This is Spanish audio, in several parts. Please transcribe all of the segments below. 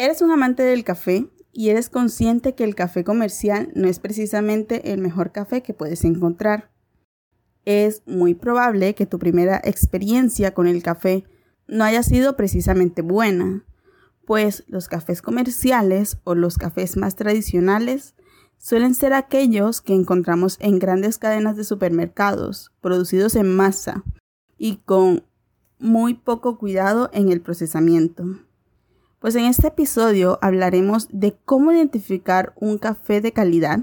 Eres un amante del café y eres consciente que el café comercial no es precisamente el mejor café que puedes encontrar. Es muy probable que tu primera experiencia con el café no haya sido precisamente buena, pues los cafés comerciales o los cafés más tradicionales suelen ser aquellos que encontramos en grandes cadenas de supermercados, producidos en masa y con muy poco cuidado en el procesamiento. Pues en este episodio hablaremos de cómo identificar un café de calidad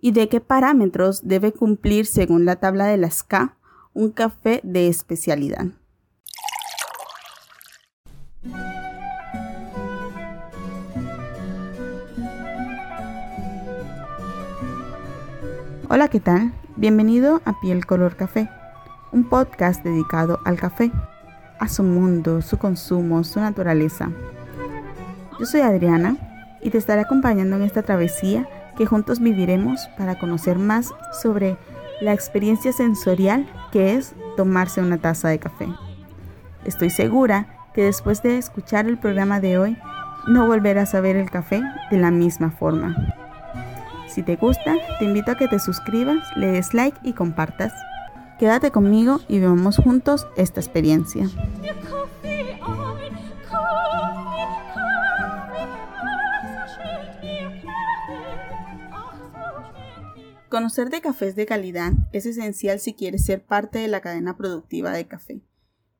y de qué parámetros debe cumplir según la tabla de la SCA un café de especialidad. Hola, ¿qué tal? Bienvenido a Piel Color Café, un podcast dedicado al café, a su mundo, su consumo, su naturaleza. Yo soy Adriana y te estaré acompañando en esta travesía que juntos viviremos para conocer más sobre la experiencia sensorial que es tomarse una taza de café. Estoy segura que después de escuchar el programa de hoy, no volverás a ver el café de la misma forma. Si te gusta, te invito a que te suscribas, le des like y compartas. Quédate conmigo y vivamos juntos esta experiencia. Conocer de cafés de calidad es esencial si quieres ser parte de la cadena productiva de café,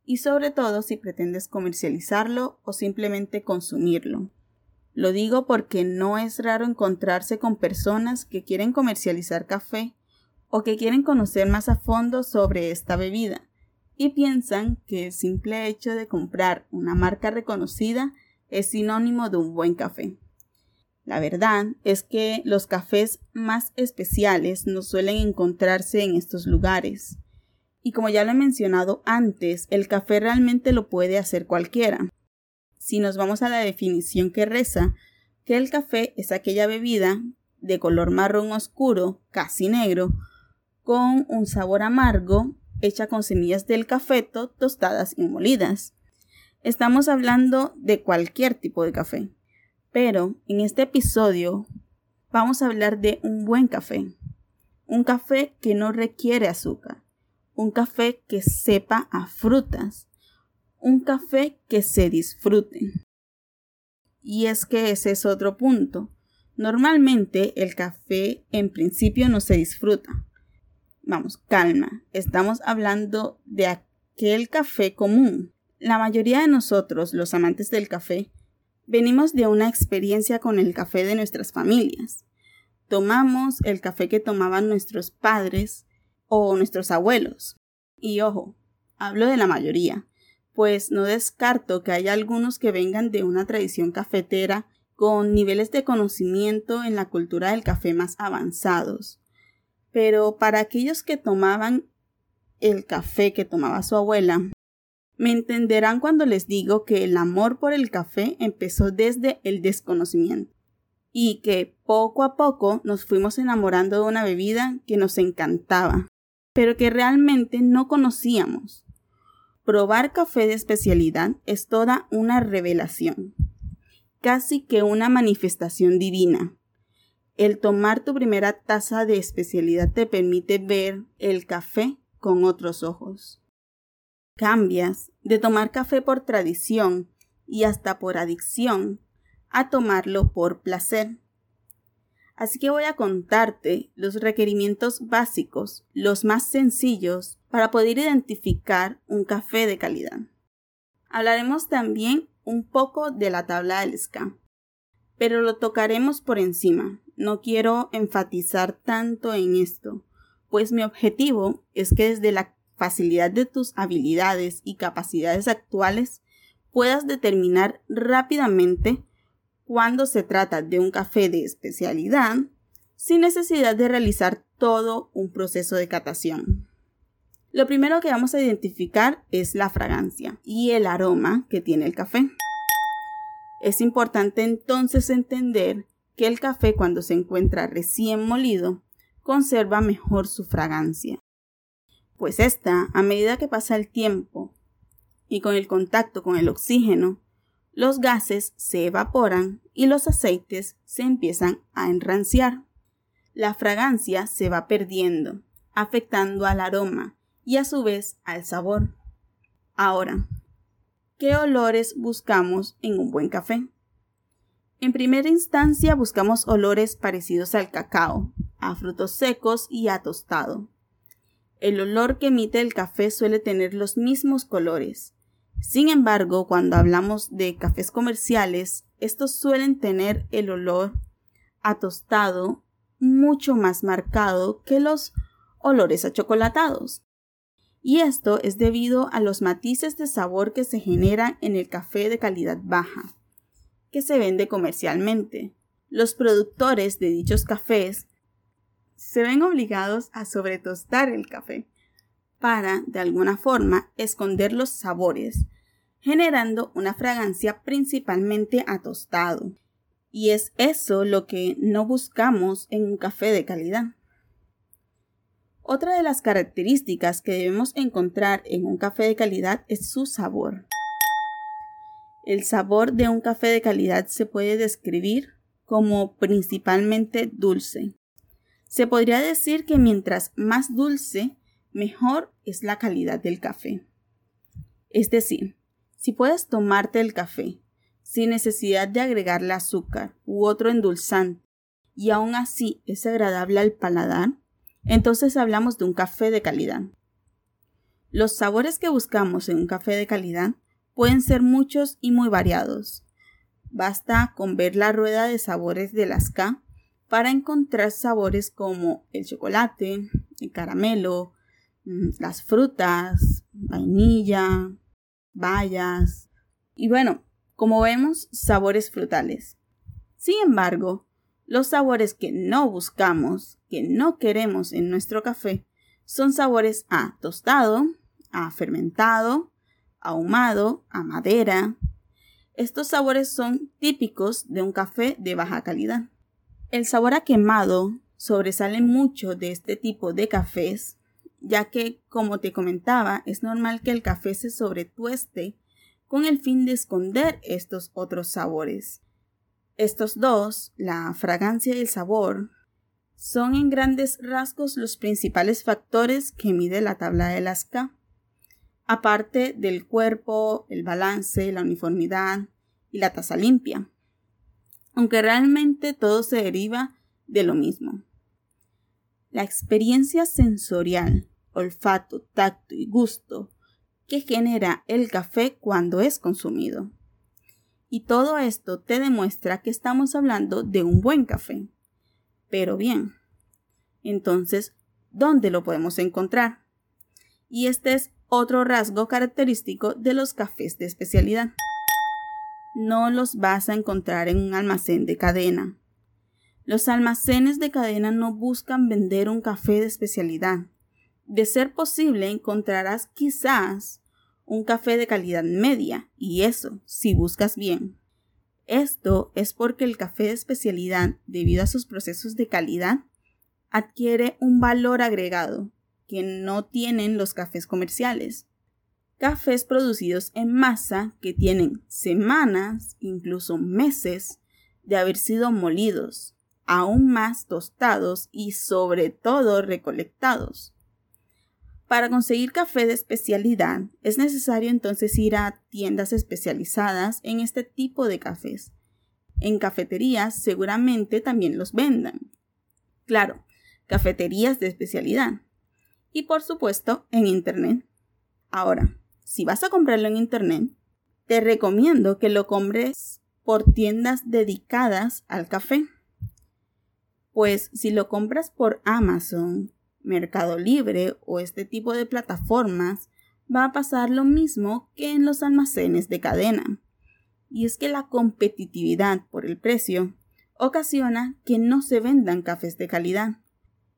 y sobre todo si pretendes comercializarlo o simplemente consumirlo. Lo digo porque no es raro encontrarse con personas que quieren comercializar café o que quieren conocer más a fondo sobre esta bebida y piensan que el simple hecho de comprar una marca reconocida es sinónimo de un buen café. La verdad es que los cafés más especiales no suelen encontrarse en estos lugares. Y como ya lo he mencionado antes, el café realmente lo puede hacer cualquiera si nos vamos a la definición que reza, que el café es aquella bebida de color marrón oscuro, casi negro, con un sabor amargo, hecha con semillas del cafeto tostadas y molidas. Estamos hablando de cualquier tipo de café, pero en este episodio vamos a hablar de un buen café, un café que no requiere azúcar, un café que sepa a frutas, un café que se disfrute. Y es que ese es otro punto. Normalmente el café en principio no se disfruta. Vamos, calma. Estamos hablando de aquel café común. La mayoría de nosotros, los amantes del café, venimos de una experiencia con el café de nuestras familias. Tomamos el café que tomaban nuestros padres o nuestros abuelos. Y ojo, hablo de la mayoría pues no descarto que haya algunos que vengan de una tradición cafetera con niveles de conocimiento en la cultura del café más avanzados. Pero para aquellos que tomaban el café que tomaba su abuela, me entenderán cuando les digo que el amor por el café empezó desde el desconocimiento y que poco a poco nos fuimos enamorando de una bebida que nos encantaba, pero que realmente no conocíamos. Probar café de especialidad es toda una revelación, casi que una manifestación divina. El tomar tu primera taza de especialidad te permite ver el café con otros ojos. Cambias de tomar café por tradición y hasta por adicción a tomarlo por placer. Así que voy a contarte los requerimientos básicos, los más sencillos, para poder identificar un café de calidad. Hablaremos también un poco de la tabla del SCA, pero lo tocaremos por encima. No quiero enfatizar tanto en esto, pues mi objetivo es que desde la facilidad de tus habilidades y capacidades actuales puedas determinar rápidamente cuando se trata de un café de especialidad sin necesidad de realizar todo un proceso de catación. Lo primero que vamos a identificar es la fragancia y el aroma que tiene el café. Es importante entonces entender que el café cuando se encuentra recién molido conserva mejor su fragancia. Pues esta, a medida que pasa el tiempo y con el contacto con el oxígeno, los gases se evaporan y los aceites se empiezan a enranciar. La fragancia se va perdiendo, afectando al aroma y a su vez al sabor. Ahora, ¿qué olores buscamos en un buen café? En primera instancia buscamos olores parecidos al cacao, a frutos secos y a tostado. El olor que emite el café suele tener los mismos colores. Sin embargo, cuando hablamos de cafés comerciales, estos suelen tener el olor a tostado mucho más marcado que los olores achocolatados. Y esto es debido a los matices de sabor que se generan en el café de calidad baja, que se vende comercialmente. Los productores de dichos cafés se ven obligados a sobretostar el café para, de alguna forma, esconder los sabores, generando una fragancia principalmente a tostado. Y es eso lo que no buscamos en un café de calidad. Otra de las características que debemos encontrar en un café de calidad es su sabor. El sabor de un café de calidad se puede describir como principalmente dulce. Se podría decir que mientras más dulce, mejor es la calidad del café. Es decir, si puedes tomarte el café sin necesidad de agregarle azúcar u otro endulzante y aún así es agradable al paladar, entonces hablamos de un café de calidad. Los sabores que buscamos en un café de calidad pueden ser muchos y muy variados. Basta con ver la rueda de sabores de las K para encontrar sabores como el chocolate, el caramelo, mm, las frutas, vainilla, bayas y bueno, como vemos, sabores frutales. Sin embargo, los sabores que no buscamos, que no queremos en nuestro café, son sabores a tostado, a fermentado, ahumado, a madera. Estos sabores son típicos de un café de baja calidad. El sabor a quemado sobresale mucho de este tipo de cafés, ya que, como te comentaba, es normal que el café se sobretueste con el fin de esconder estos otros sabores. Estos dos, la fragancia y el sabor, son en grandes rasgos los principales factores que mide la tabla de las aparte del cuerpo, el balance, la uniformidad y la tasa limpia aunque realmente todo se deriva de lo mismo. La experiencia sensorial, olfato, tacto y gusto que genera el café cuando es consumido. Y todo esto te demuestra que estamos hablando de un buen café. Pero bien, entonces, ¿dónde lo podemos encontrar? Y este es otro rasgo característico de los cafés de especialidad no los vas a encontrar en un almacén de cadena. Los almacenes de cadena no buscan vender un café de especialidad. De ser posible, encontrarás quizás un café de calidad media, y eso, si buscas bien. Esto es porque el café de especialidad, debido a sus procesos de calidad, adquiere un valor agregado que no tienen los cafés comerciales cafés producidos en masa que tienen semanas, incluso meses, de haber sido molidos, aún más tostados y sobre todo recolectados. Para conseguir café de especialidad es necesario entonces ir a tiendas especializadas en este tipo de cafés. En cafeterías seguramente también los vendan. Claro, cafeterías de especialidad. Y por supuesto en Internet. Ahora, si vas a comprarlo en internet, te recomiendo que lo compres por tiendas dedicadas al café. Pues si lo compras por Amazon, Mercado Libre o este tipo de plataformas, va a pasar lo mismo que en los almacenes de cadena. Y es que la competitividad por el precio ocasiona que no se vendan cafés de calidad.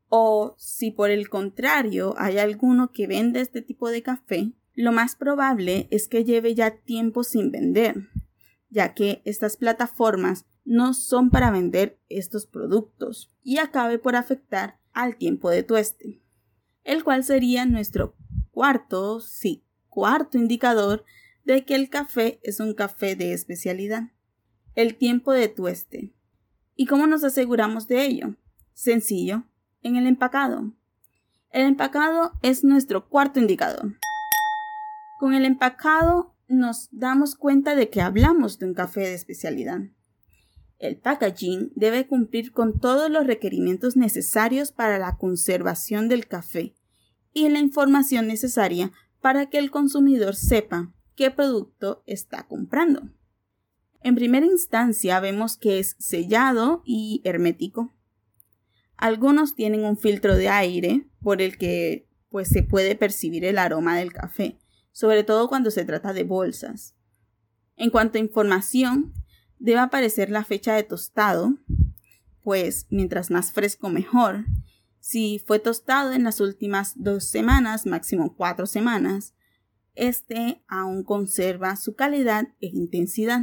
O si por el contrario hay alguno que vende este tipo de café, lo más probable es que lleve ya tiempo sin vender, ya que estas plataformas no son para vender estos productos y acabe por afectar al tiempo de tueste, el cual sería nuestro cuarto, sí, cuarto indicador de que el café es un café de especialidad. El tiempo de tueste. ¿Y cómo nos aseguramos de ello? Sencillo, en el empacado. El empacado es nuestro cuarto indicador. Con el empacado nos damos cuenta de que hablamos de un café de especialidad. El packaging debe cumplir con todos los requerimientos necesarios para la conservación del café y la información necesaria para que el consumidor sepa qué producto está comprando. En primera instancia vemos que es sellado y hermético. Algunos tienen un filtro de aire por el que pues se puede percibir el aroma del café, sobre todo cuando se trata de bolsas. En cuanto a información, debe aparecer la fecha de tostado, pues mientras más fresco mejor. Si fue tostado en las últimas dos semanas, máximo cuatro semanas, este aún conserva su calidad e intensidad.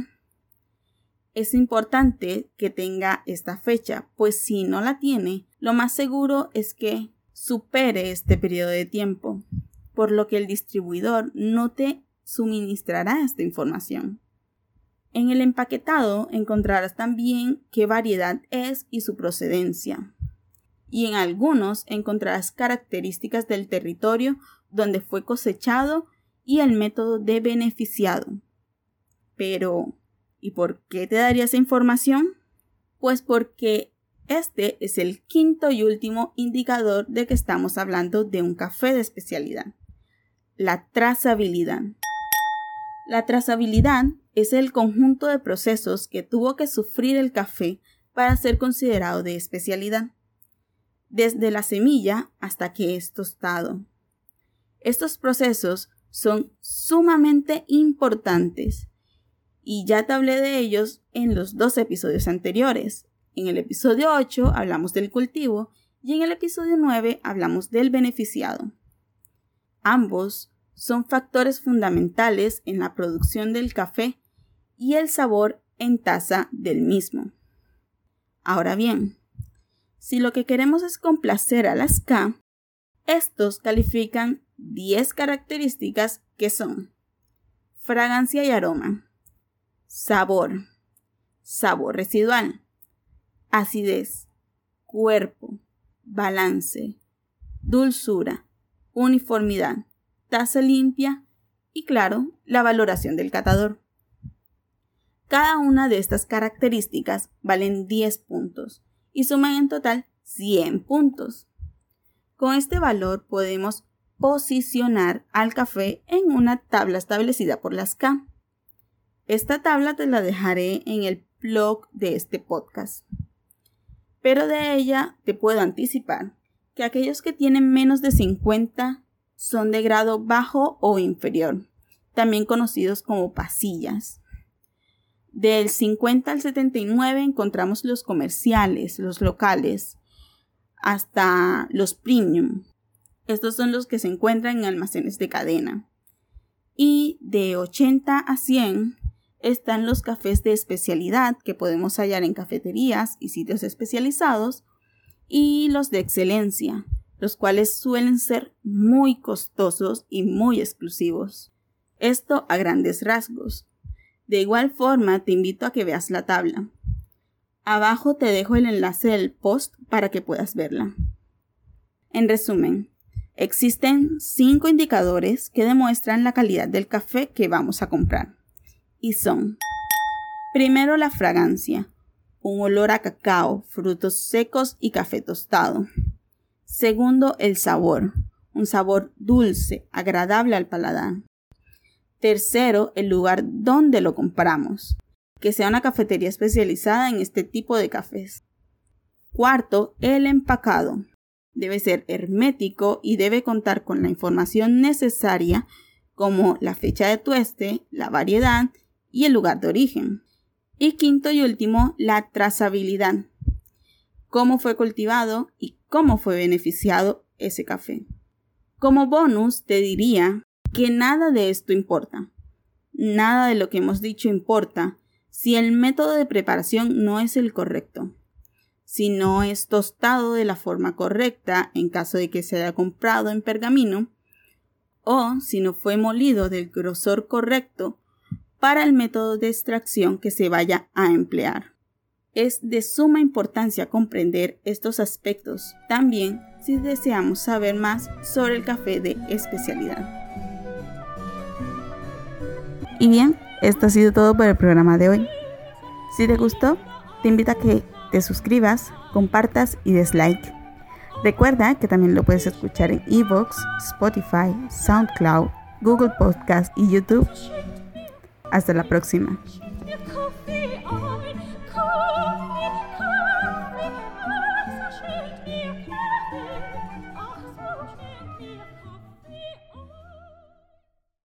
Es importante que tenga esta fecha, pues si no la tiene, lo más seguro es que supere este periodo de tiempo, por lo que el distribuidor no te suministrará esta información. En el empaquetado encontrarás también qué variedad es y su procedencia. Y en algunos encontrarás características del territorio donde fue cosechado y el método de beneficiado. Pero, ¿y por qué te daría esa información? Pues porque este es el quinto y último indicador de que estamos hablando de un café de especialidad, la trazabilidad. La trazabilidad es el conjunto de procesos que tuvo que sufrir el café para ser considerado de especialidad, desde la semilla hasta que es tostado. Estos procesos son sumamente importantes y ya te hablé de ellos en los dos episodios anteriores. En el episodio 8 hablamos del cultivo y en el episodio 9 hablamos del beneficiado. Ambos son factores fundamentales en la producción del café y el sabor en taza del mismo. Ahora bien, si lo que queremos es complacer a las K, estos califican 10 características que son fragancia y aroma, sabor, sabor residual, acidez, cuerpo, balance, dulzura, uniformidad, taza limpia y claro, la valoración del catador. Cada una de estas características valen 10 puntos y suman en total 100 puntos. Con este valor podemos posicionar al café en una tabla establecida por las K. Esta tabla te la dejaré en el blog de este podcast. Pero de ella te puedo anticipar que aquellos que tienen menos de 50 son de grado bajo o inferior, también conocidos como pasillas. Del 50 al 79 encontramos los comerciales, los locales, hasta los premium. Estos son los que se encuentran en almacenes de cadena. Y de 80 a 100 están los cafés de especialidad que podemos hallar en cafeterías y sitios especializados y los de excelencia, los cuales suelen ser muy costosos y muy exclusivos. Esto a grandes rasgos. De igual forma, te invito a que veas la tabla. Abajo te dejo el enlace del post para que puedas verla. En resumen, existen cinco indicadores que demuestran la calidad del café que vamos a comprar. Y son, primero la fragancia, un olor a cacao, frutos secos y café tostado. Segundo, el sabor, un sabor dulce, agradable al paladar. Tercero, el lugar donde lo compramos, que sea una cafetería especializada en este tipo de cafés. Cuarto, el empacado. Debe ser hermético y debe contar con la información necesaria como la fecha de tueste, la variedad y el lugar de origen. Y quinto y último, la trazabilidad. Cómo fue cultivado y cómo fue beneficiado ese café. Como bonus, te diría que nada de esto importa. Nada de lo que hemos dicho importa si el método de preparación no es el correcto. Si no es tostado de la forma correcta en caso de que se haya comprado en pergamino, o si no fue molido del grosor correcto para el método de extracción que se vaya a emplear. Es de suma importancia comprender estos aspectos también si deseamos saber más sobre el café de especialidad. Y bien, esto ha sido todo por el programa de hoy. Si te gustó, te invito a que te suscribas, compartas y des like. Recuerda que también lo puedes escuchar en Evox, Spotify, SoundCloud, Google Podcast y YouTube. Hasta la próxima.